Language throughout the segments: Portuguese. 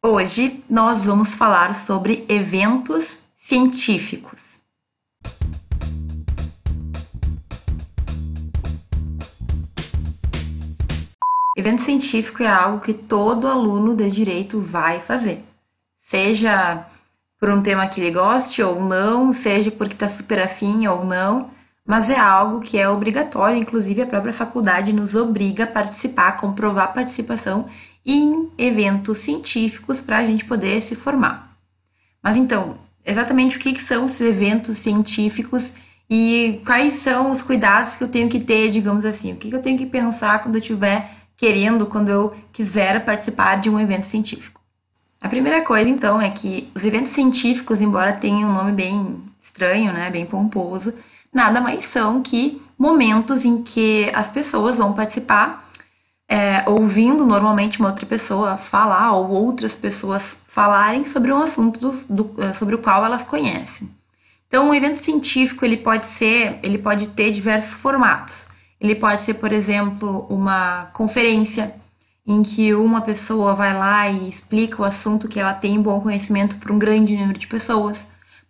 Hoje nós vamos falar sobre eventos científicos. Evento científico é algo que todo aluno de direito vai fazer, seja por um tema que ele goste ou não, seja porque está super afim ou não, mas é algo que é obrigatório, inclusive a própria faculdade nos obriga a participar, comprovar a participação em eventos científicos para a gente poder se formar. Mas então, exatamente o que, que são esses eventos científicos e quais são os cuidados que eu tenho que ter, digamos assim, o que, que eu tenho que pensar quando eu estiver querendo, quando eu quiser participar de um evento científico. A primeira coisa, então, é que os eventos científicos, embora tenham um nome bem estranho, né, bem pomposo, nada mais são que momentos em que as pessoas vão participar é, ouvindo normalmente uma outra pessoa falar ou outras pessoas falarem sobre um assunto do, é, sobre o qual elas conhecem. Então, um evento científico ele pode ser, ele pode ter diversos formatos. Ele pode ser, por exemplo, uma conferência em que uma pessoa vai lá e explica o assunto que ela tem bom conhecimento para um grande número de pessoas.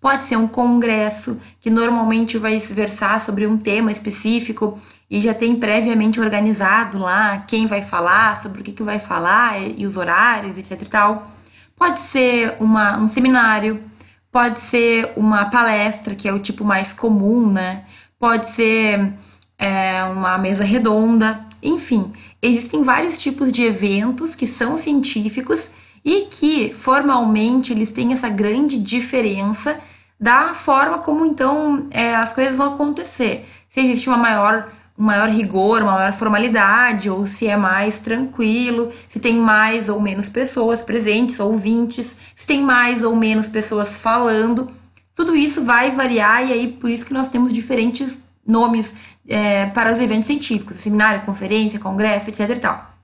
Pode ser um congresso que normalmente vai versar sobre um tema específico e já tem previamente organizado lá quem vai falar, sobre o que, que vai falar e os horários, etc e tal. Pode ser uma, um seminário, pode ser uma palestra, que é o tipo mais comum, né? Pode ser é, uma mesa redonda, enfim, existem vários tipos de eventos que são científicos e que formalmente eles têm essa grande diferença da forma como então é, as coisas vão acontecer. Se existe uma maior, um maior rigor, uma maior formalidade, ou se é mais tranquilo, se tem mais ou menos pessoas presentes, ouvintes, se tem mais ou menos pessoas falando. Tudo isso vai variar e aí por isso que nós temos diferentes nomes é, para os eventos científicos, seminário, conferência, congresso, etc. E tal.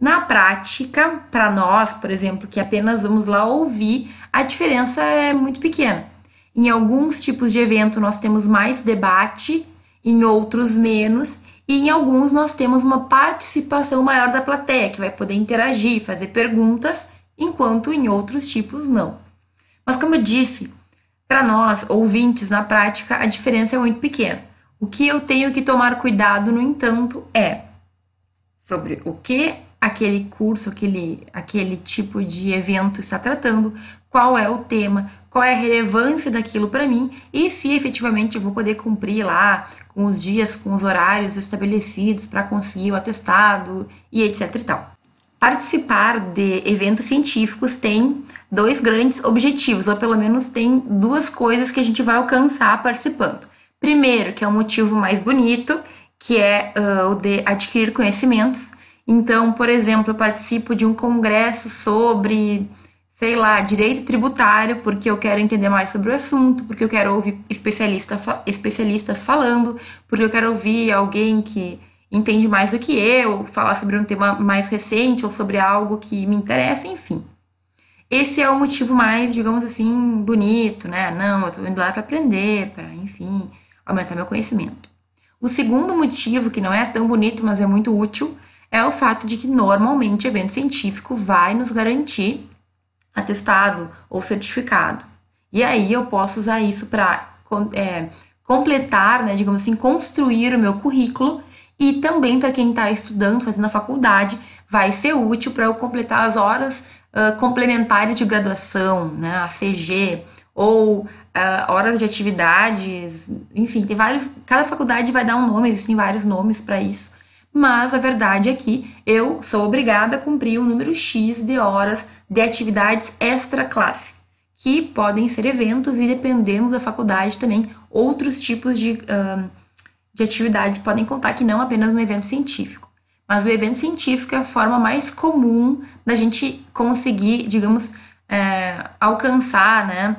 Na prática, para nós, por exemplo, que apenas vamos lá ouvir, a diferença é muito pequena. Em alguns tipos de evento nós temos mais debate, em outros menos, e em alguns nós temos uma participação maior da plateia, que vai poder interagir, fazer perguntas, enquanto em outros tipos não. Mas como eu disse, para nós, ouvintes, na prática, a diferença é muito pequena. O que eu tenho que tomar cuidado, no entanto, é sobre o que aquele curso, aquele, aquele tipo de evento está tratando, qual é o tema, qual é a relevância daquilo para mim e se efetivamente eu vou poder cumprir lá com os dias, com os horários estabelecidos para conseguir o atestado e etc e tal. Participar de eventos científicos tem dois grandes objetivos, ou pelo menos tem duas coisas que a gente vai alcançar participando. Primeiro, que é o motivo mais bonito, que é uh, o de adquirir conhecimentos, então, por exemplo, eu participo de um congresso sobre, sei lá, direito tributário, porque eu quero entender mais sobre o assunto, porque eu quero ouvir especialista, especialistas falando, porque eu quero ouvir alguém que entende mais do que eu, falar sobre um tema mais recente ou sobre algo que me interessa, enfim. Esse é o motivo mais, digamos assim, bonito, né? Não, eu estou indo lá para aprender, para, enfim, aumentar meu conhecimento. O segundo motivo, que não é tão bonito, mas é muito útil, é o fato de que normalmente evento científico vai nos garantir atestado ou certificado. E aí eu posso usar isso para é, completar, né, digamos assim, construir o meu currículo e também para quem está estudando, fazendo a faculdade, vai ser útil para eu completar as horas uh, complementares de graduação, né, a CG, ou uh, horas de atividades, enfim, tem vários. Cada faculdade vai dar um nome, existem vários nomes para isso mas a verdade é que eu sou obrigada a cumprir um número X de horas de atividades extra-classe, que podem ser eventos e, dependendo da faculdade, também outros tipos de, uh, de atividades podem contar, que não apenas um evento científico. Mas o evento científico é a forma mais comum da gente conseguir, digamos, é, alcançar, né,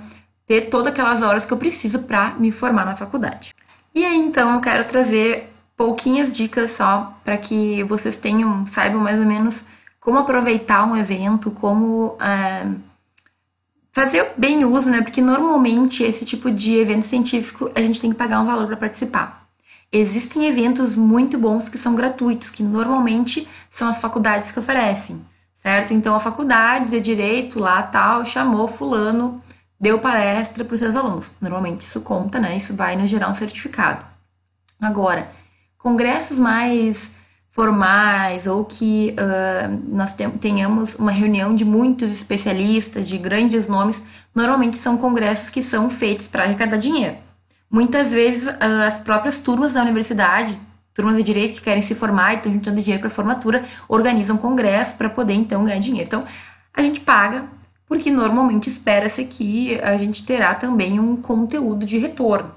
ter todas aquelas horas que eu preciso para me formar na faculdade. E aí, então, eu quero trazer pouquinhas dicas só para que vocês tenham, saibam mais ou menos como aproveitar um evento, como é, fazer bem uso, né? Porque normalmente esse tipo de evento científico a gente tem que pagar um valor para participar. Existem eventos muito bons que são gratuitos, que normalmente são as faculdades que oferecem, certo? Então a faculdade de direito lá tal chamou fulano, deu palestra para os seus alunos. Normalmente isso conta, né? Isso vai nos gerar um certificado. Agora, congressos mais formais ou que uh, nós tenhamos uma reunião de muitos especialistas, de grandes nomes, normalmente são congressos que são feitos para arrecadar dinheiro. Muitas vezes uh, as próprias turmas da universidade, turmas de direito que querem se formar e estão juntando dinheiro para formatura, organizam congressos para poder então ganhar dinheiro. Então a gente paga porque normalmente espera-se que a gente terá também um conteúdo de retorno,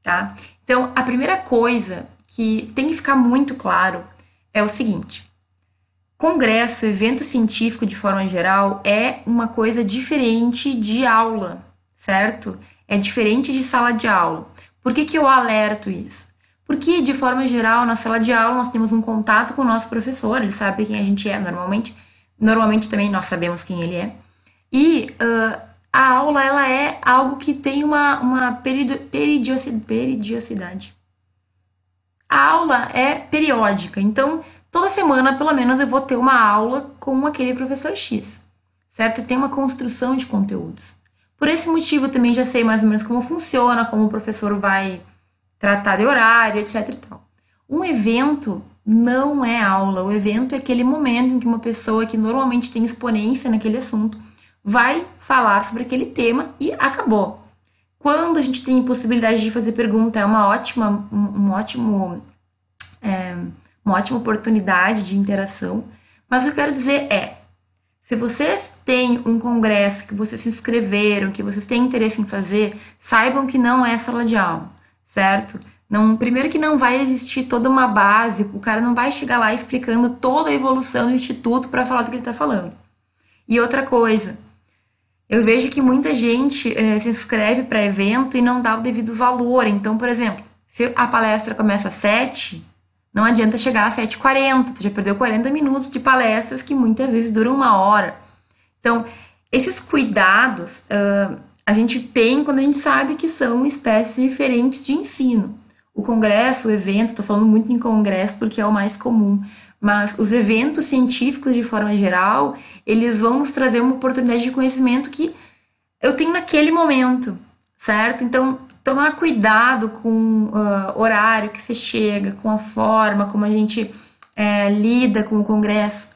tá? Então a primeira coisa que tem que ficar muito claro é o seguinte: congresso, evento científico de forma geral, é uma coisa diferente de aula, certo? É diferente de sala de aula. Por que, que eu alerto isso? Porque, de forma geral, na sala de aula nós temos um contato com o nosso professor, ele sabe quem a gente é normalmente, normalmente também nós sabemos quem ele é. E uh, a aula ela é algo que tem uma, uma peridiosidade a aula é periódica, então toda semana, pelo menos, eu vou ter uma aula com aquele professor X, certo? Tem uma construção de conteúdos. Por esse motivo, também já sei mais ou menos como funciona, como o professor vai tratar de horário, etc. E tal. Um evento não é aula, o evento é aquele momento em que uma pessoa que normalmente tem exponência naquele assunto vai falar sobre aquele tema e acabou. Quando a gente tem possibilidade de fazer pergunta, é uma ótima, um, ótimo, é, uma ótima oportunidade de interação. Mas o que eu quero dizer é, se vocês têm um congresso que vocês se inscreveram, que vocês têm interesse em fazer, saibam que não é sala de aula, certo? Não, primeiro que não vai existir toda uma base, o cara não vai chegar lá explicando toda a evolução do instituto para falar do que ele está falando. E outra coisa, eu vejo que muita gente é, se inscreve para evento e não dá o devido valor. Então, por exemplo, se a palestra começa às 7, não adianta chegar às 7h40, você já perdeu 40 minutos de palestras que muitas vezes duram uma hora. Então, esses cuidados uh, a gente tem quando a gente sabe que são espécies diferentes de ensino. O congresso, o evento, estou falando muito em congresso porque é o mais comum, mas os eventos científicos, de forma geral, eles vão nos trazer uma oportunidade de conhecimento que eu tenho naquele momento, certo? Então, tomar cuidado com o uh, horário que você chega, com a forma como a gente é, lida com o congresso.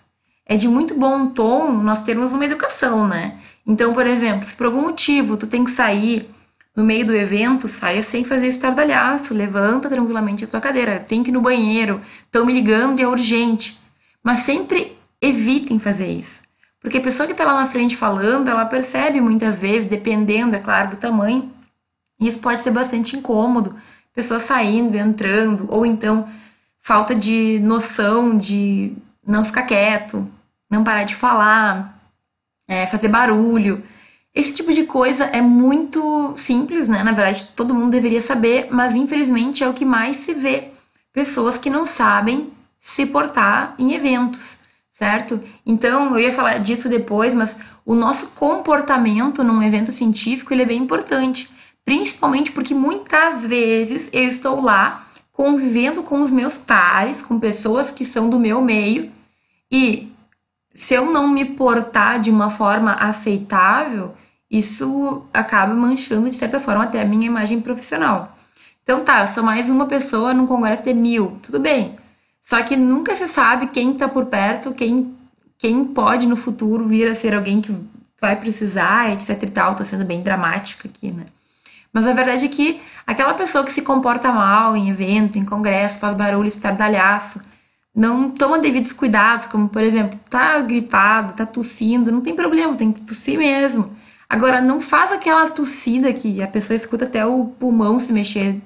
É de muito bom tom nós termos uma educação, né? Então, por exemplo, se por algum motivo tu tem que sair no meio do evento, saia sem fazer estardalhaço, levanta tranquilamente a tua cadeira. Tem que ir no banheiro, estão me ligando e é urgente. Mas sempre evitem fazer isso. Porque a pessoa que está lá na frente falando, ela percebe muitas vezes, dependendo, é claro, do tamanho, e isso pode ser bastante incômodo. Pessoas saindo, entrando, ou então falta de noção de não ficar quieto, não parar de falar, é, fazer barulho. Esse tipo de coisa é muito simples, né? Na verdade, todo mundo deveria saber, mas infelizmente é o que mais se vê. Pessoas que não sabem se portar em eventos, certo? Então, eu ia falar disso depois, mas o nosso comportamento num evento científico ele é bem importante, principalmente porque muitas vezes eu estou lá convivendo com os meus pares, com pessoas que são do meu meio, e se eu não me portar de uma forma aceitável, isso acaba manchando, de certa forma, até a minha imagem profissional. Então tá, eu sou mais uma pessoa num congresso de mil, tudo bem. Só que nunca se sabe quem está por perto, quem, quem pode no futuro vir a ser alguém que vai precisar, etc e tal. Tô sendo bem dramática aqui, né? Mas a verdade é que aquela pessoa que se comporta mal em evento, em congresso, faz barulho, estardalhaço, não toma devidos cuidados, como por exemplo, tá gripado, tá tossindo, não tem problema, tem que tossir mesmo. Agora, não faz aquela tossida que a pessoa escuta até o pulmão se mexer.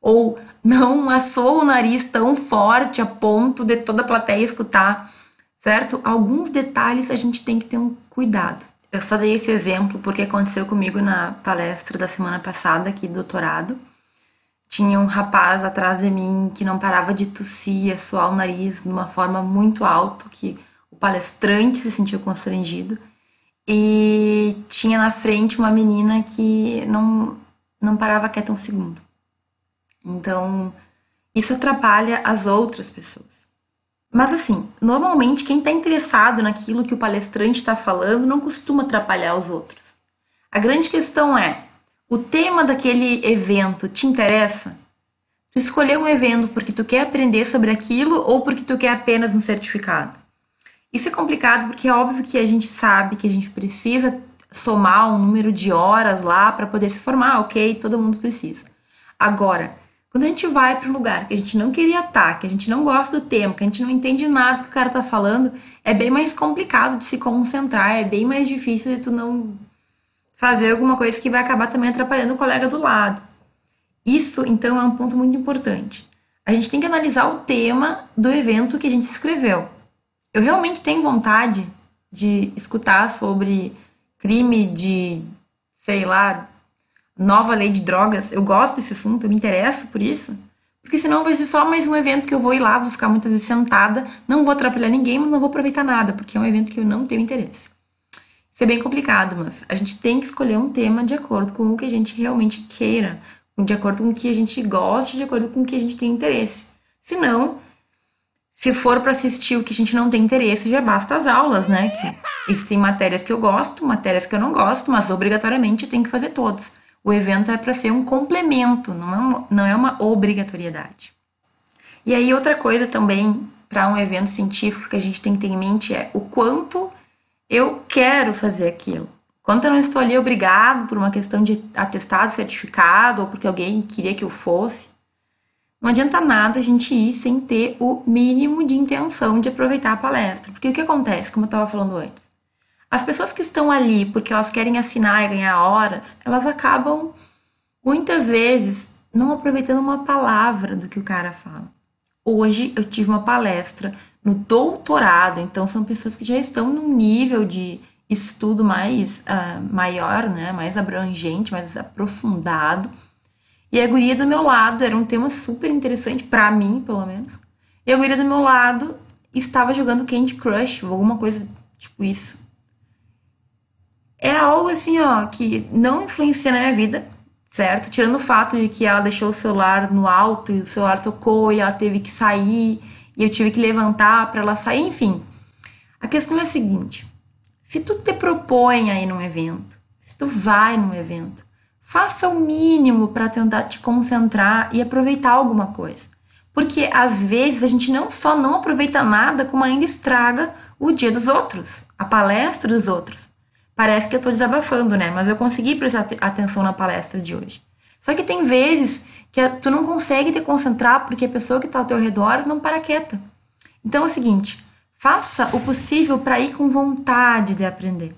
Ou não assou o nariz tão forte a ponto de toda a plateia escutar, certo? Alguns detalhes a gente tem que ter um cuidado. Eu só dei esse exemplo porque aconteceu comigo na palestra da semana passada aqui do doutorado. Tinha um rapaz atrás de mim que não parava de tossir, suar o nariz de uma forma muito alta, que o palestrante se sentiu constrangido e tinha na frente uma menina que não, não parava quieta um segundo. Então, isso atrapalha as outras pessoas. Mas assim, normalmente quem está interessado naquilo que o palestrante está falando não costuma atrapalhar os outros. A grande questão é: o tema daquele evento te interessa? Tu escolheu um evento porque tu quer aprender sobre aquilo ou porque tu quer apenas um certificado? Isso é complicado porque é óbvio que a gente sabe que a gente precisa somar um número de horas lá para poder se formar, ok? Todo mundo precisa. Agora, quando a gente vai para um lugar que a gente não queria estar, que a gente não gosta do tema, que a gente não entende nada que o cara está falando, é bem mais complicado de se concentrar, é bem mais difícil de tu não fazer alguma coisa que vai acabar também atrapalhando o colega do lado. Isso, então, é um ponto muito importante. A gente tem que analisar o tema do evento que a gente se inscreveu. Eu realmente tenho vontade de escutar sobre crime de, sei lá, nova lei de drogas. Eu gosto desse assunto, eu me interesso por isso. Porque senão vai ser só mais um evento que eu vou ir lá, vou ficar muitas vezes sentada, não vou atrapalhar ninguém, mas não vou aproveitar nada, porque é um evento que eu não tenho interesse. Isso é bem complicado, mas a gente tem que escolher um tema de acordo com o que a gente realmente queira, de acordo com o que a gente gosta, de acordo com o que a gente tem interesse. Senão, se for para assistir o que a gente não tem interesse, já basta as aulas, né? Que existem matérias que eu gosto, matérias que eu não gosto, mas obrigatoriamente eu tenho que fazer todos. O evento é para ser um complemento, não é uma, não é uma obrigatoriedade. E aí, outra coisa também para um evento científico que a gente tem que ter em mente é o quanto eu quero fazer aquilo. Quanto eu não estou ali obrigado por uma questão de atestado, certificado, ou porque alguém queria que eu fosse. Não adianta nada a gente ir sem ter o mínimo de intenção de aproveitar a palestra. Porque o que acontece, como eu estava falando antes? As pessoas que estão ali porque elas querem assinar e ganhar horas, elas acabam muitas vezes não aproveitando uma palavra do que o cara fala. Hoje eu tive uma palestra no doutorado, então são pessoas que já estão num nível de estudo mais uh, maior, né, mais abrangente, mais aprofundado. E a guria do meu lado era um tema super interessante para mim, pelo menos. E a guria do meu lado estava jogando Candy Crush ou alguma coisa tipo isso. É algo assim, ó, que não influencia na minha vida, certo? Tirando o fato de que ela deixou o celular no alto e o celular tocou e ela teve que sair e eu tive que levantar para ela sair, enfim. A questão é a seguinte: se tu te propõe a ir num evento, se tu vai num evento, faça o mínimo para tentar te concentrar e aproveitar alguma coisa. Porque às vezes a gente não só não aproveita nada, como ainda estraga o dia dos outros, a palestra dos outros. Parece que eu estou desabafando, né? Mas eu consegui prestar atenção na palestra de hoje. Só que tem vezes que tu não consegue te concentrar porque a pessoa que está ao teu redor não para quieta. Então é o seguinte, faça o possível para ir com vontade de aprender.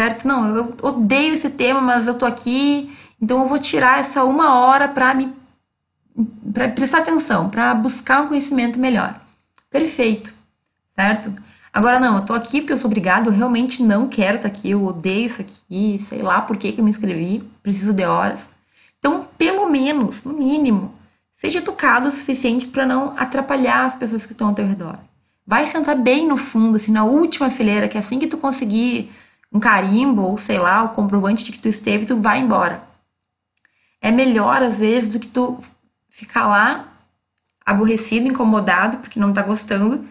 Certo? Não, eu odeio esse tema, mas eu tô aqui, então eu vou tirar essa uma hora para me para prestar atenção, para buscar um conhecimento melhor. Perfeito, certo? Agora, não, eu tô aqui porque eu sou obrigada, eu realmente não quero estar tá aqui, eu odeio isso aqui, sei lá por que, que eu me inscrevi, preciso de horas. Então, pelo menos, no mínimo, seja educado o suficiente para não atrapalhar as pessoas que estão ao teu redor. Vai sentar bem no fundo, assim, na última fileira, que assim que tu conseguir um carimbo ou sei lá, o comprovante de que tu esteve, tu vai embora. É melhor às vezes do que tu ficar lá aborrecido, incomodado, porque não tá gostando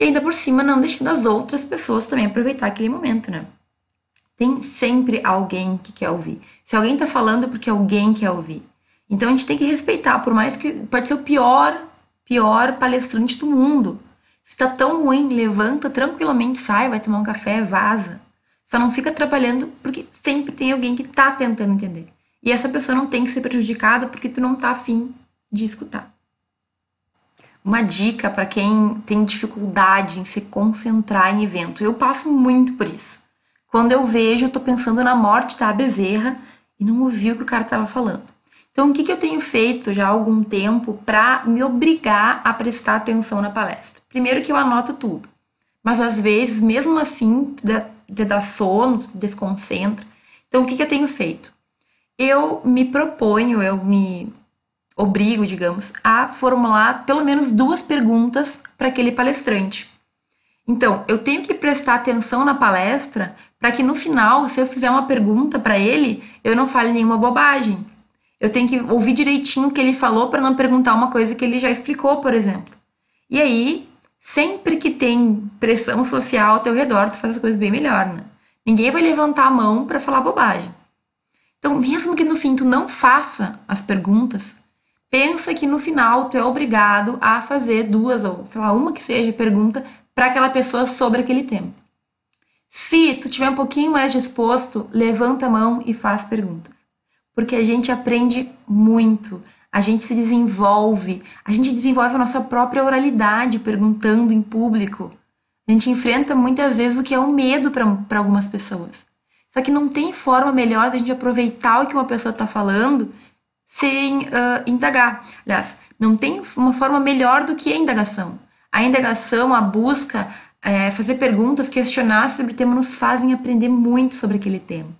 e ainda por cima, não deixando as outras pessoas também aproveitar aquele momento, né? Tem sempre alguém que quer ouvir. Se alguém tá falando é porque alguém quer ouvir. Então a gente tem que respeitar, por mais que pode ser o pior, pior palestrante do mundo. Se tá tão ruim, levanta tranquilamente, sai, vai tomar um café, vaza. Só não fica atrapalhando porque sempre tem alguém que tá tentando entender. E essa pessoa não tem que ser prejudicada porque tu não tá afim de escutar. Uma dica para quem tem dificuldade em se concentrar em evento. Eu passo muito por isso. Quando eu vejo, eu tô pensando na morte da Bezerra e não ouvi o que o cara estava falando. Então, o que, que eu tenho feito já há algum tempo para me obrigar a prestar atenção na palestra? Primeiro que eu anoto tudo, mas às vezes, mesmo assim, de dar sono, desconcentra. Então, o que, que eu tenho feito? Eu me proponho, eu me obrigo, digamos, a formular pelo menos duas perguntas para aquele palestrante. Então, eu tenho que prestar atenção na palestra para que no final, se eu fizer uma pergunta para ele, eu não fale nenhuma bobagem. Eu tenho que ouvir direitinho o que ele falou para não perguntar uma coisa que ele já explicou, por exemplo. E aí, Sempre que tem pressão social ao teu redor, tu faz as coisas bem melhor, né? Ninguém vai levantar a mão para falar bobagem. Então, mesmo que no fim tu não faça as perguntas, pensa que no final tu é obrigado a fazer duas ou, sei lá, uma que seja pergunta para aquela pessoa sobre aquele tema. Se tu tiver um pouquinho mais disposto, levanta a mão e faz perguntas. Porque a gente aprende muito, a gente se desenvolve, a gente desenvolve a nossa própria oralidade perguntando em público. A gente enfrenta muitas vezes o que é um medo para algumas pessoas. Só que não tem forma melhor da gente aproveitar o que uma pessoa está falando sem uh, indagar. Aliás, não tem uma forma melhor do que a indagação. A indagação, a busca, é, fazer perguntas, questionar sobre o tema nos fazem aprender muito sobre aquele tema.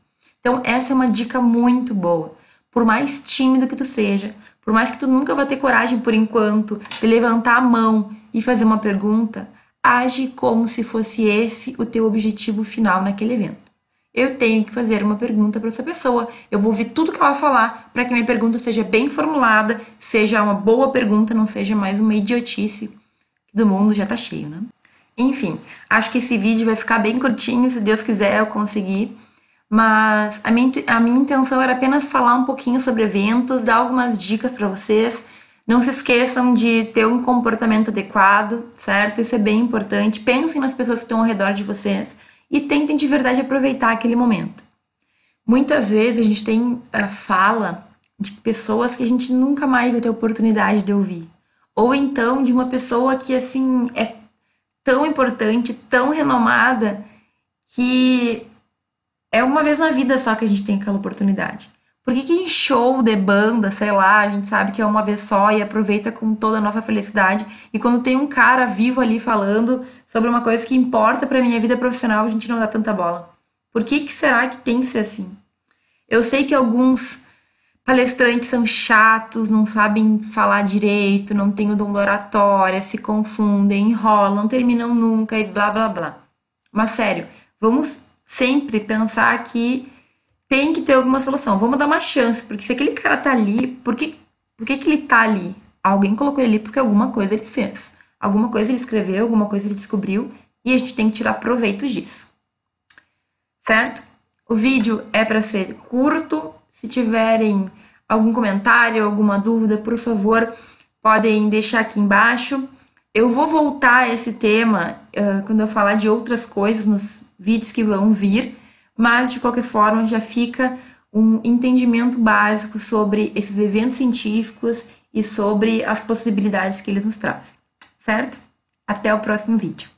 Então, essa é uma dica muito boa. Por mais tímido que tu seja, por mais que tu nunca vá ter coragem por enquanto de levantar a mão e fazer uma pergunta, age como se fosse esse o teu objetivo final naquele evento. Eu tenho que fazer uma pergunta para essa pessoa. Eu vou ouvir tudo que ela falar para que minha pergunta seja bem formulada, seja uma boa pergunta, não seja mais uma idiotice do mundo já tá cheio, né? Enfim, acho que esse vídeo vai ficar bem curtinho, se Deus quiser eu conseguir. Mas a minha, a minha intenção era apenas falar um pouquinho sobre eventos, dar algumas dicas para vocês. Não se esqueçam de ter um comportamento adequado, certo? Isso é bem importante. Pensem nas pessoas que estão ao redor de vocês e tentem de verdade aproveitar aquele momento. Muitas vezes a gente tem a fala de pessoas que a gente nunca mais vai ter oportunidade de ouvir. Ou então de uma pessoa que assim é tão importante, tão renomada, que é uma vez na vida só que a gente tem aquela oportunidade. Por que, que em show de banda, sei lá, a gente sabe que é uma vez só e aproveita com toda a nossa felicidade, e quando tem um cara vivo ali falando sobre uma coisa que importa para minha vida profissional, a gente não dá tanta bola? Por que, que será que tem que ser assim? Eu sei que alguns palestrantes são chatos, não sabem falar direito, não têm o dom da oratória, se confundem, enrolam, terminam nunca e blá blá blá. Mas sério, vamos sempre pensar que tem que ter alguma solução. Vamos dar uma chance, porque se aquele cara tá ali, por que, por que, que ele tá ali? Alguém colocou ele ali porque alguma coisa ele fez. Alguma coisa ele escreveu, alguma coisa ele descobriu e a gente tem que tirar proveito disso. Certo? O vídeo é para ser curto, se tiverem algum comentário, alguma dúvida, por favor, podem deixar aqui embaixo. Eu vou voltar a esse tema uh, quando eu falar de outras coisas nos vídeos que vão vir, mas de qualquer forma já fica um entendimento básico sobre esses eventos científicos e sobre as possibilidades que eles nos trazem, certo? Até o próximo vídeo.